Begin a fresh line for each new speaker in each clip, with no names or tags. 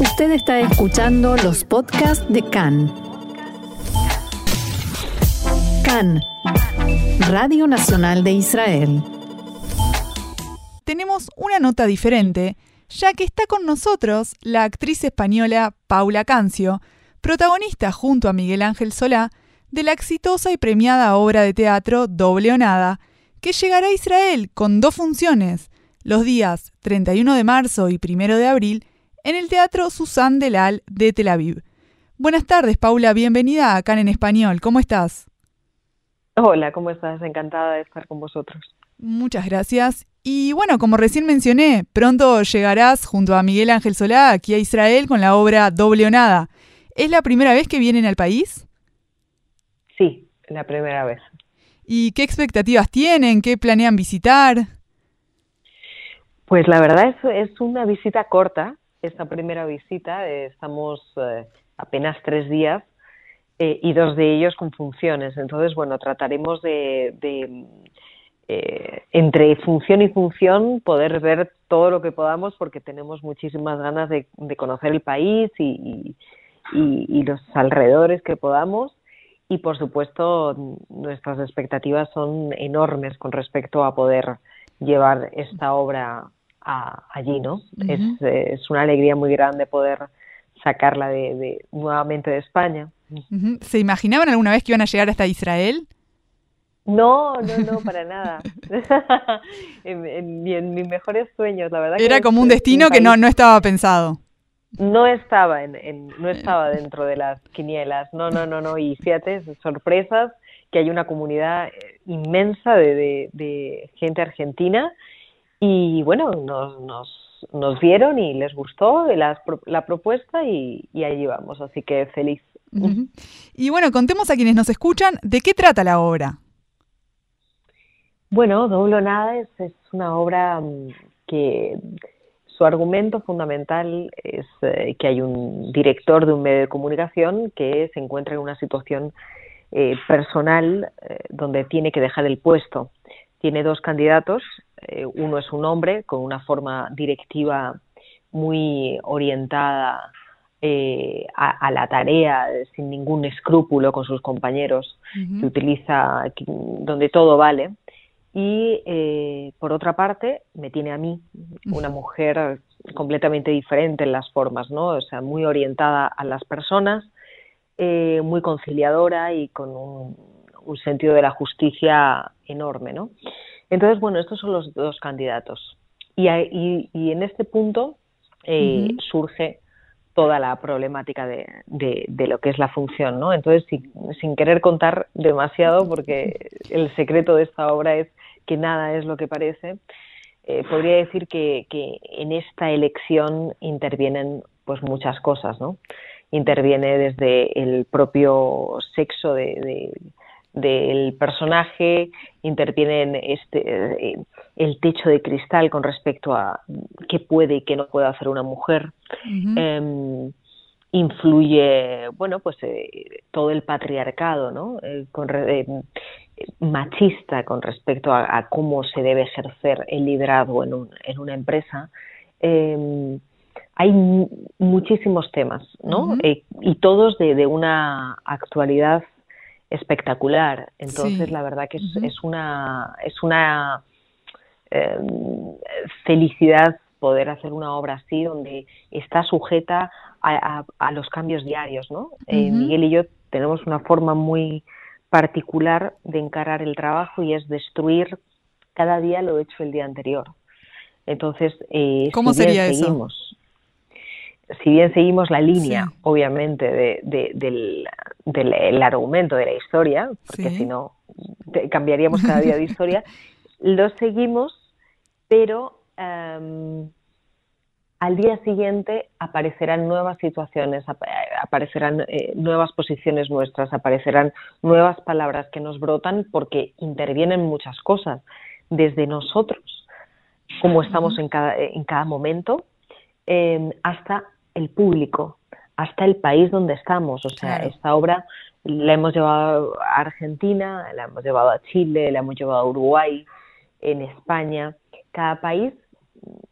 Usted está escuchando los podcasts de CAN. CAN, Radio Nacional de Israel.
Tenemos una nota diferente, ya que está con nosotros la actriz española Paula Cancio, protagonista junto a Miguel Ángel Solá de la exitosa y premiada obra de teatro Doble o Nada, que llegará a Israel con dos funciones, los días 31 de marzo y 1 de abril, en el Teatro Susan Delal de Tel Aviv. Buenas tardes, Paula, bienvenida acá en Español. ¿Cómo estás?
Hola, ¿cómo estás? Encantada de estar con vosotros.
Muchas gracias. Y bueno, como recién mencioné, pronto llegarás junto a Miguel Ángel Solá aquí a Israel con la obra Doble o Nada. ¿Es la primera vez que vienen al país?
Sí, la primera vez.
¿Y qué expectativas tienen? ¿Qué planean visitar?
Pues la verdad es, es una visita corta, esta primera visita. Eh, estamos eh, apenas tres días eh, y dos de ellos con funciones. Entonces, bueno, trataremos de, entre función y función poder ver todo lo que podamos porque tenemos muchísimas ganas de, conocer el país y, y, los alrededores que podamos. Y por supuesto, nuestras expectativas son enormes con respecto a poder llevar esta obra allí, ¿no? es, es, una alegría muy grande poder sacarla de, nuevamente de España.
¿Se imaginaban alguna vez que iban a llegar hasta Israel?
No, no, no, para nada. en, mis mejores sueños, la verdad.
Era como un destino que no, no estaba pensado.
No estaba, en, no estaba dentro de las quinielas, no, no, no, no. Y fíjate, sorpresas, que hay una comunidad eh, inmensa de, de gente argentina y bueno, nos, nos, nos vieron y les gustó la, la propuesta y, y, allí vamos, así que feliz.
Y bueno, contemos a quienes nos escuchan de qué trata la obra.
Bueno, Doblo Nada es, es una obra mm, que su argumento fundamental es eh, que hay un director de un medio de comunicación que se encuentra en una situación eh, personal eh, donde tiene que dejar el puesto. Tiene dos candidatos eh, uno es un hombre con una forma directiva muy orientada eh, a, la tarea, sin ningún escrúpulo con sus compañeros, que utiliza donde todo vale. Y eh, por otra parte, me tiene a mí, una mujer completamente diferente en las formas, ¿no? O sea, muy orientada a las personas, muy conciliadora y con un, un, sentido de la justicia enorme, ¿no? Entonces, bueno, estos son los dos candidatos. Y, y, en este punto eh, surge toda la problemática de, de, lo que es la función, ¿no? Entonces, sin, querer contar demasiado, porque el secreto de esta obra es que nada es lo que parece, eh, podría decir que, que, en esta elección intervienen pues muchas cosas, ¿no? Interviene desde el propio sexo de, del personaje, interviene este, eh, el techo de cristal con respecto a qué puede y qué no puede hacer una mujer. Em, influye, bueno, pues eh, todo el patriarcado, ¿no? Eh, con, machista con respecto a, cómo se debe ejercer el liderazgo en, un, en una empresa. Em, hay muchísimos temas, ¿no? y todos de, de, una actualidad espectacular. Entonces, la verdad que es, una, es una em, felicidad poder hacer una obra así, donde está sujeta a, los cambios diarios. ¿no? Eh, Miguel y yo tenemos una forma muy particular de encarar el trabajo y es destruir cada día lo hecho el día anterior. Entonces, eh,
¿cómo sería eso?
Si bien seguimos la línea, obviamente, de, del, argumento de la historia, porque si no cambiaríamos cada día de historia, lo seguimos, pero em, al día siguiente aparecerán nuevas situaciones, aparecerán eh, nuevas posiciones nuestras, aparecerán nuevas palabras que nos brotan porque intervienen muchas cosas, desde nosotros, como estamos en cada, en cada momento, em, hasta el público, hasta el país donde estamos. O sea, esta obra la hemos llevado a Argentina, la hemos llevado a Chile, la hemos llevado a Uruguay, en España. Cada país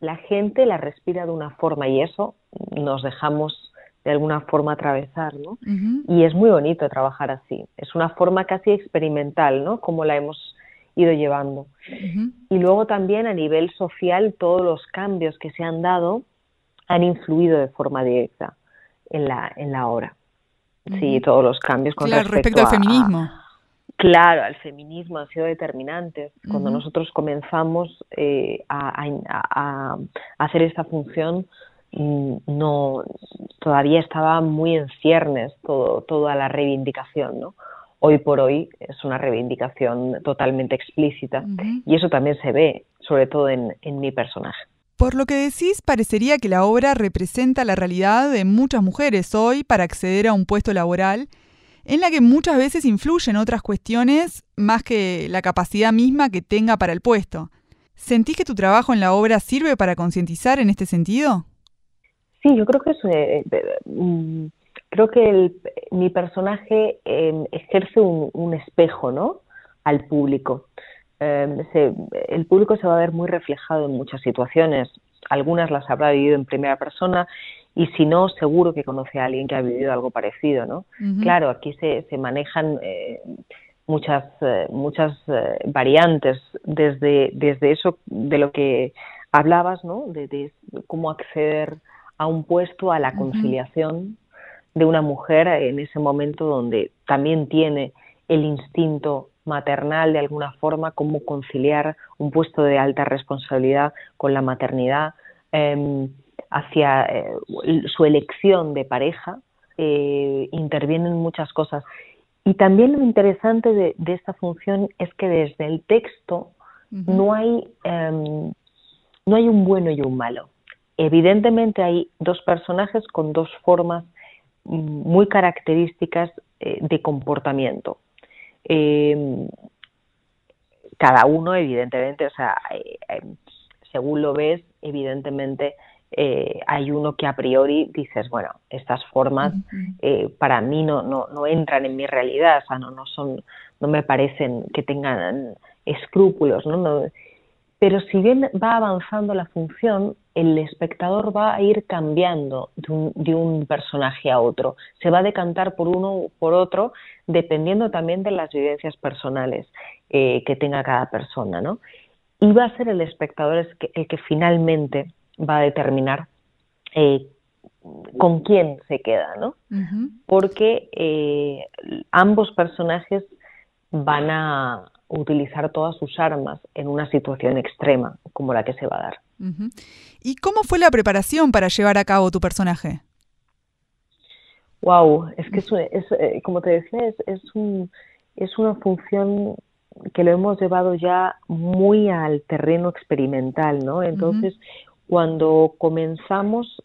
la gente la respira de una forma y eso nos dejamos de alguna forma atravesar, ¿no? Y es muy bonito trabajar así. Es una forma casi experimental, ¿no? Como la hemos ido llevando. Y luego también a nivel social todos los cambios que se han dado han influido de forma directa en la, en la obra. Sí, todos los cambios
con respecto, al feminismo.
claro, al feminismo han sido determinantes. Cuando nosotros comenzamos eh, a, hacer esta función, mm, no todavía estaba muy en ciernes todo, toda la reivindicación, ¿no? Hoy por hoy es una reivindicación totalmente explícita y eso también se ve, sobre todo en, en mi personaje.
Por lo que decís, parecería que la obra representa la realidad de muchas mujeres hoy para acceder a un puesto laboral en la que muchas veces influyen otras cuestiones más que la capacidad misma que tenga para el puesto. ¿Sentís que tu trabajo en la obra sirve para concientizar en este sentido?
Sí, yo creo que es, eh, eh, mm, creo que mi personaje ejerce un, espejo, ¿no? Al público. Em, el público se va a ver muy reflejado en muchas situaciones. Algunas las habrá vivido en primera persona y si no, seguro que conoce a alguien que ha vivido algo parecido, ¿no? Claro, aquí se, se manejan eh, muchas eh, muchas eh, variantes desde desde eso de lo que hablabas, ¿no? De, cómo acceder a un puesto, a la conciliación de una mujer en ese momento donde también tiene el instinto maternal de alguna forma, cómo conciliar un puesto de alta responsabilidad con la maternidad, em, hacia eh, su elección de pareja, eh, intervienen muchas cosas. Y también lo interesante de, esta función es que desde el texto no, hay, em, no hay un bueno y un malo. Evidentemente hay dos personajes con dos formas mm, muy características eh, de comportamiento. Eh, cada uno, evidentemente, o sea, eh, em, según lo ves, evidentemente eh, hay uno que a priori dices, bueno, estas formas para mí no, no, no, entran en mi realidad, o sea, no, no son, no me parecen que tengan escrúpulos, ¿no? Pero si bien va avanzando la función, el espectador va a ir cambiando de un, personaje a otro. Se va a decantar por uno o por otro, dependiendo también de las vivencias personales eh, que tenga cada persona. ¿no? Y va a ser el espectador el que, finalmente va a determinar eh, con quién se queda, ¿no? Porque eh, ambos personajes van a, utilizar todas sus armas en una situación extrema como la que se va a dar.
¿Y cómo fue la preparación para llevar a cabo tu personaje?
Wow, es que es, eh, como te decía, es, es, un, es una función que lo hemos llevado ya muy al terreno experimental, ¿no? Entonces, cuando comenzamos,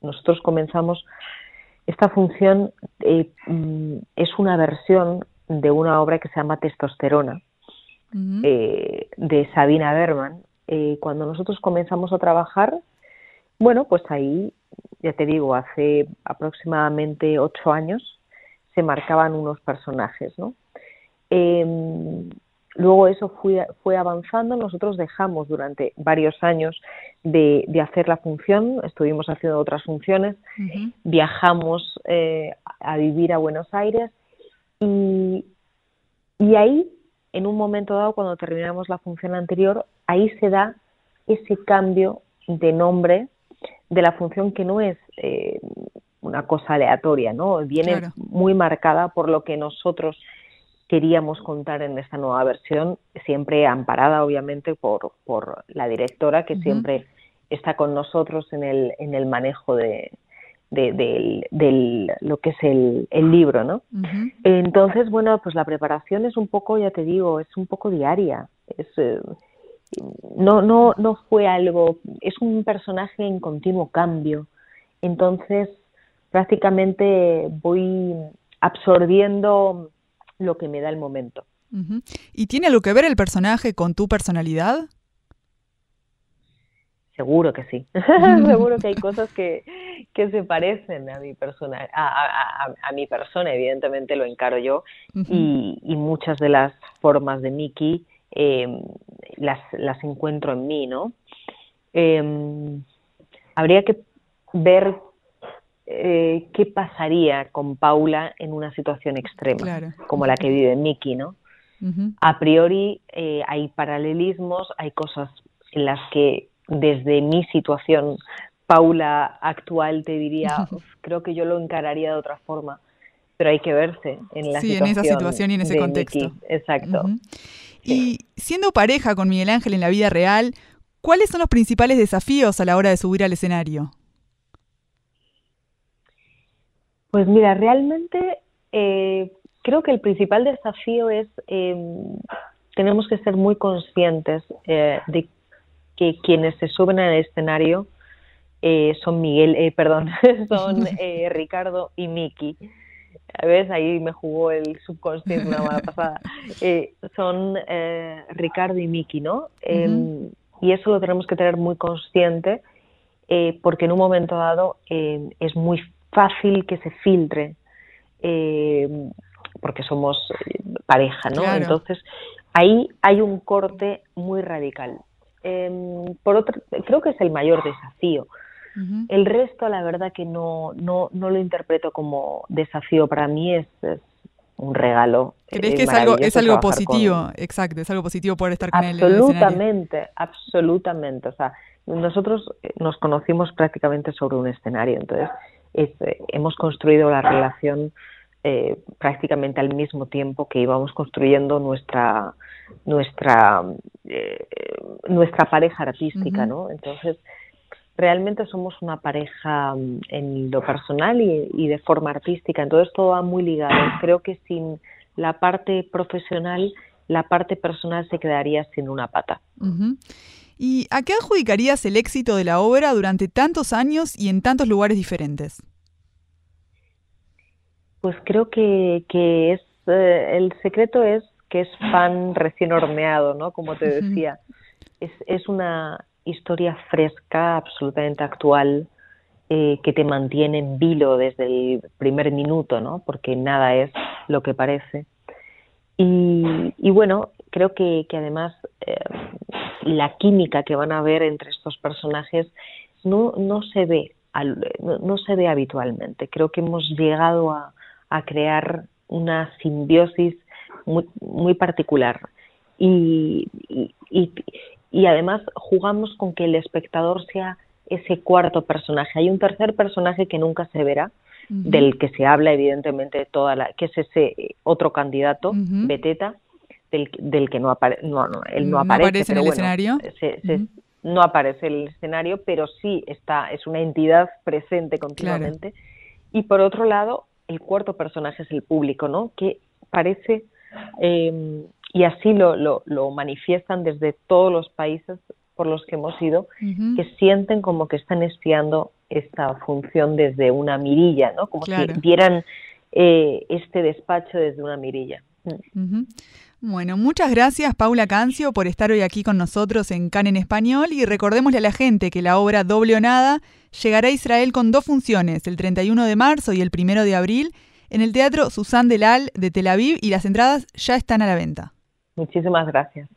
nosotros comenzamos, esta función eh, mm, es una versión de una obra que se llama Testosterona, eh, de Sabina Berman. Eh, cuando nosotros comenzamos a trabajar, bueno, pues ahí, ya te digo, hace aproximadamente ocho años se marcaban unos personajes, ¿no? Em, luego eso fue, fue avanzando, nosotros dejamos durante varios años de, hacer la función, estuvimos haciendo otras funciones, viajamos eh, a vivir a Buenos Aires y, y ahí en un momento dado, cuando terminamos la función anterior, ahí se da ese cambio de nombre de la función que no es eh, una cosa aleatoria, ¿no? Viene muy marcada por lo que nosotros queríamos contar en esta nueva versión, siempre amparada obviamente por, por la directora que siempre está con nosotros en el, en el manejo de, de, lo que es el, libro, ¿no? Entonces, bueno, pues la preparación es un poco, ya te digo, es un poco diaria. Es, eh, no, no, no fue algo, es un personaje en continuo cambio. Entonces, prácticamente voy absorbiendo lo que me da el momento.
¿Y tiene algo que ver el personaje con tu personalidad?
Seguro que sí. Seguro que hay cosas que, que se parecen a mi persona, a, a, mi persona, evidentemente lo encaro yo, y, y, muchas de las formas de Mickey em, las, las encuentro en mí, ¿no? Em, habría que ver eh, qué pasaría con Paula en una situación extrema, como la que vive Miki, ¿no? A priori eh, hay paralelismos, hay cosas en las que desde mi situación, Paula actual, te diría, creo que yo lo encararía de otra forma, pero hay que verse en la
sí, en esa situación y en ese contexto.
Exacto.
Y siendo pareja con Miguel Ángel en la vida real, ¿cuáles son los principales desafíos a la hora de subir al escenario?
Pues mira, realmente eh, creo que el principal desafío es, em, tenemos que ser muy conscientes eh, de que quienes se suben al escenario eh, son Miguel, perdón, son Ricardo y Miki. A veces ahí me jugó el subconsciente una mala pasada. son Ricardo y Miki, ¿no? Em, y eso lo tenemos que tener muy consciente porque en un momento dado em, es muy fácil que se filtre, eh, porque somos eh, pareja, ¿no? Entonces, ahí hay un corte muy radical. Em, por otro, creo que es el mayor desafío. El resto, la verdad que no, no, no lo interpreto como desafío. Para mí es, un regalo.
¿Crees que es algo, es algo positivo? Exacto, es algo positivo poder estar con
él. Absolutamente, absolutamente. O sea, nosotros eh, nos conocimos prácticamente sobre un escenario, entonces eh, hemos construido la relación eh, prácticamente al mismo tiempo que íbamos construyendo nuestra nuestra eh, nuestra pareja artística, ¿no? Entonces realmente somos una pareja mm, en lo personal y, de forma artística, entonces todo va muy ligado. Creo que sin la parte profesional, la parte personal se quedaría sin una pata.
¿Y a qué adjudicarías el éxito de la obra durante tantos años y en tantos lugares diferentes?
Pues creo que, es eh, el secreto es que es fan recién horneado, ¿no? Como te decía, es, es una historia fresca, absolutamente actual, eh, que te mantiene en vilo desde el primer minuto, ¿no? Porque nada es lo que parece. Y, y bueno, creo que, que además eh, la química que van a ver entre estos personajes no, no se ve no, se ve habitualmente. Creo que hemos llegado a, a crear una simbiosis muy, muy particular. Y, y, y, además jugamos con que el espectador sea ese cuarto personaje. Hay un tercer personaje que nunca se verá, del que se habla evidentemente toda la, que es ese otro candidato, Beteta, del, que no, aparece no, él no, aparece,
en el escenario.
no aparece en el escenario, pero sí está, es una entidad presente continuamente. Y por otro lado, el cuarto personaje es el público, ¿no? Que parece, em, y así lo, lo, manifiestan desde todos los países por los que hemos ido, que sienten como que están espiando esta función desde una mirilla, ¿no? Como si vieran eh, este despacho desde una mirilla.
Bueno, muchas gracias Paula Cancio por estar hoy aquí con nosotros en CAN en Español. Y recordémosle a la gente que la obra Doble o Nada llegará a Israel con dos funciones, el 31 de marzo y el 1 de abril, en el Teatro Susan Delal de Tel Aviv y las entradas ya están a la venta.
Muchísimas gracias.